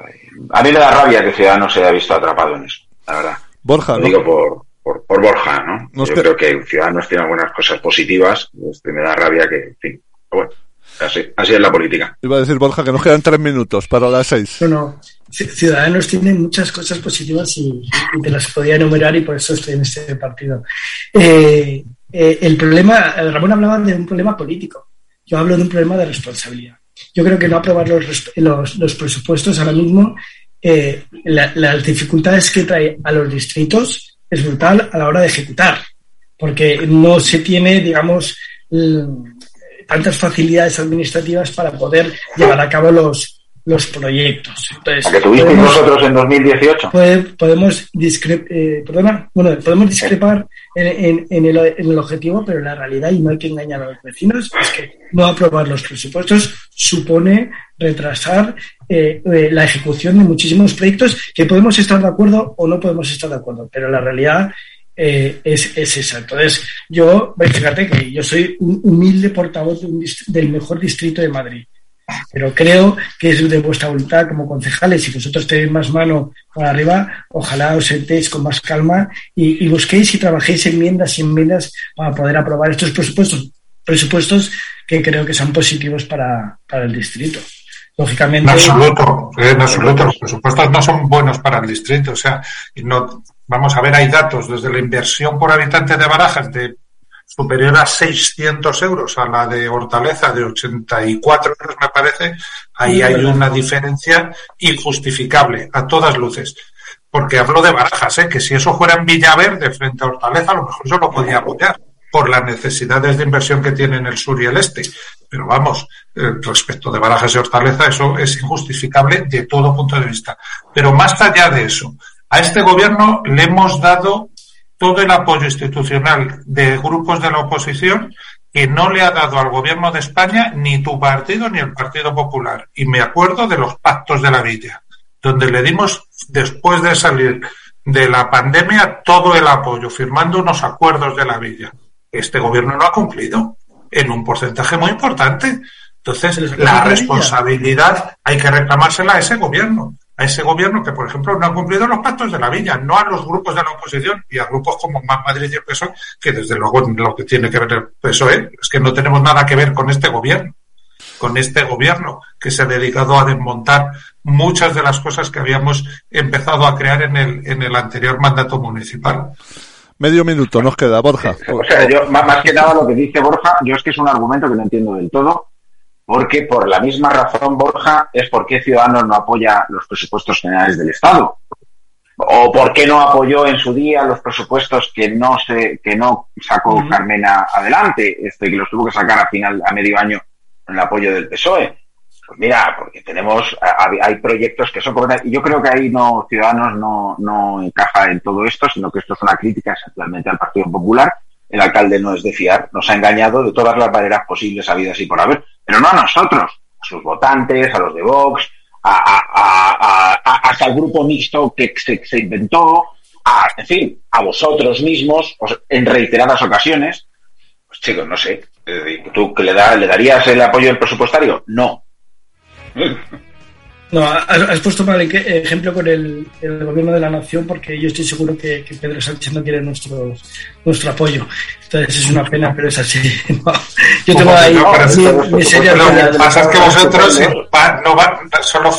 a mí me da rabia que Ciudadanos se haya visto atrapado en eso, la verdad. Borja, Lo digo por, por, por, Borja, ¿no? Yo creo que Ciudadanos tiene algunas cosas positivas, este, me da rabia que, en fin, bueno, así, así es la política. Iba a decir Borja que nos quedan tres minutos para las seis. No, no. Ciudadanos tiene muchas cosas positivas y, te las podía enumerar y por eso estoy en este partido. Eh, eh, el problema, Ramón hablaba de un problema político. Yo hablo de un problema de responsabilidad. Yo creo que no aprobar los, los, los presupuestos ahora mismo eh, las dificultades que trae a los distritos es brutal a la hora de ejecutar, porque no se tiene, digamos, tantas facilidades administrativas para poder llevar a cabo los, los proyectos. Entonces, que tuvisteis nosotros en 2018? podemos, eh, bueno, podemos discrepar en, en, el, en, el, objetivo, pero la realidad, y no hay que engañar a los vecinos, es que no aprobar los presupuestos supone retrasar eh, eh, la ejecución de muchísimos proyectos que podemos estar de acuerdo o no podemos estar de acuerdo, pero la realidad es, es, esa. Entonces, yo, fíjate que yo soy un humilde portavoz del mejor distrito de Madrid pero creo que es de vuestra voluntad como concejales y vosotros tenéis más mano por arriba, ojalá os sentéis con más calma y, busquéis y trabajéis enmiendas y enmiendas para poder aprobar estos presupuestos, presupuestos que creo que son positivos para, para el distrito. Lógicamente. En absoluto, en absoluto. Los presupuestos no son buenos para el distrito. O sea, no, vamos a ver, hay datos desde la inversión por habitante de Barajas de superior a 600 euros a la de Hortaleza de 84 euros, me parece. Ahí hay una diferencia injustificable a todas luces. Porque hablo de Barajas, ¿eh? que si eso fuera en Villaverde frente a Hortaleza, a lo mejor yo lo podía apoyar por las necesidades de inversión que tienen el sur y el este. Pero vamos, eh, respecto de Barajas y Hortaleza, eso es injustificable de todo punto de vista. Pero más allá de eso, a este gobierno le hemos dado todo el apoyo institucional de grupos de la oposición que no le ha dado al gobierno de España ni tu partido ni el Partido Popular. Y me acuerdo de los pactos de la villa, donde le dimos, después de salir de la pandemia, todo el apoyo, firmando unos acuerdos de la villa este gobierno no ha cumplido en un porcentaje muy importante. Entonces, la responsabilidad hay que reclamársela a ese gobierno, a ese gobierno que, por ejemplo, no ha cumplido los pactos de la villa, no a los grupos de la oposición y a grupos como Más Madrid y el PSOE, que desde luego lo que tiene que ver el PSOE es que no tenemos nada que ver con este gobierno, con este gobierno que se ha dedicado a desmontar muchas de las cosas que habíamos empezado a crear en el, en el anterior mandato municipal. Medio minuto nos queda, Borja. O sea, yo, más que nada lo que dice Borja, yo es que es un argumento que no entiendo del todo, porque por la misma razón, Borja, es por qué Ciudadanos no apoya los presupuestos generales del Estado. O por qué no apoyó en su día los presupuestos que no se, que no sacó Carmena adelante, este que los tuvo que sacar a final, a medio año, en el apoyo del PSOE. Pues mira, porque tenemos, hay proyectos que son y yo creo que ahí no, Ciudadanos no, no encaja en todo esto, sino que esto es una crítica esencialmente al Partido Popular. El alcalde no es de fiar, nos ha engañado de todas las maneras posibles habidas y por haber, pero no a nosotros, a sus votantes, a los de Vox, a, a, a, el grupo mixto que se, inventó, a, en fin, a vosotros mismos, en reiteradas ocasiones. Pues chicos, no sé, ¿tú que le, da, le darías el apoyo presupuestario? No, no, has, puesto el ejemplo con el, gobierno de la nación porque yo estoy seguro que, Pedro Sánchez no quiere nuestro, nuestro apoyo. Entonces es una pena, pero es así. Yo tengo ahí mi, Lo que pasa es que vosotros no solo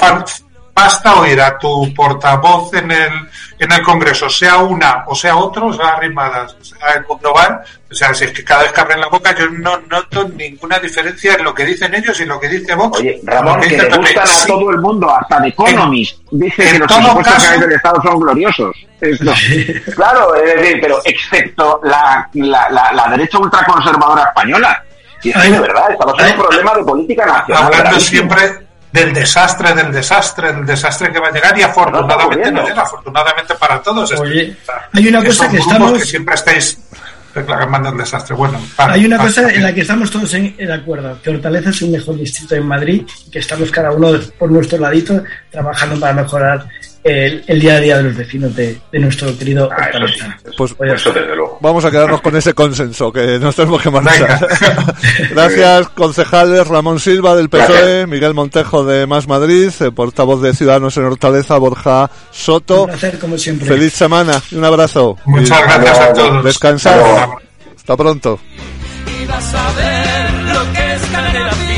basta oír a tu portavoz en el, en el Congreso, sea una o sea otro, o sea arrimadas, o sea Global, o sea, si es que cada vez que abren la boca yo no noto ninguna diferencia en lo que dicen ellos y lo que dice Vox. Oye, Ramón, que, le gustan a todo el mundo, hasta de Economist, dice que los presupuestos del Estado son gloriosos. claro, es decir, pero excepto la, la, la, la derecha ultraconservadora española. Y es que de verdad, estamos en un problema de política nacional. Hablando siempre del desastre, del desastre, del desastre que va a llegar y afortunadamente no llega, afortunadamente para todos. Oye, hay una cosa que estamos... siempre estáis reclamando el desastre. Bueno, hay una cosa en la que estamos todos en, de acuerdo, que Hortaleza es un mejor distrito en Madrid y que estamos cada uno por nuestro ladito trabajando para mejorar el, día a día de los vecinos de, nuestro querido ah, Pues, vamos a quedarnos con ese consenso que nos tenemos que marchar. Gracias, concejales Ramón Silva del PSOE, Miguel Montejo de Más Madrid, eh, portavoz de Ciudadanos en Hortaleza, Borja Soto. Un placer, como siempre. Feliz semana y un abrazo. Muchas gracias a todos. Descansar. Hasta pronto. Y vas a ver lo que es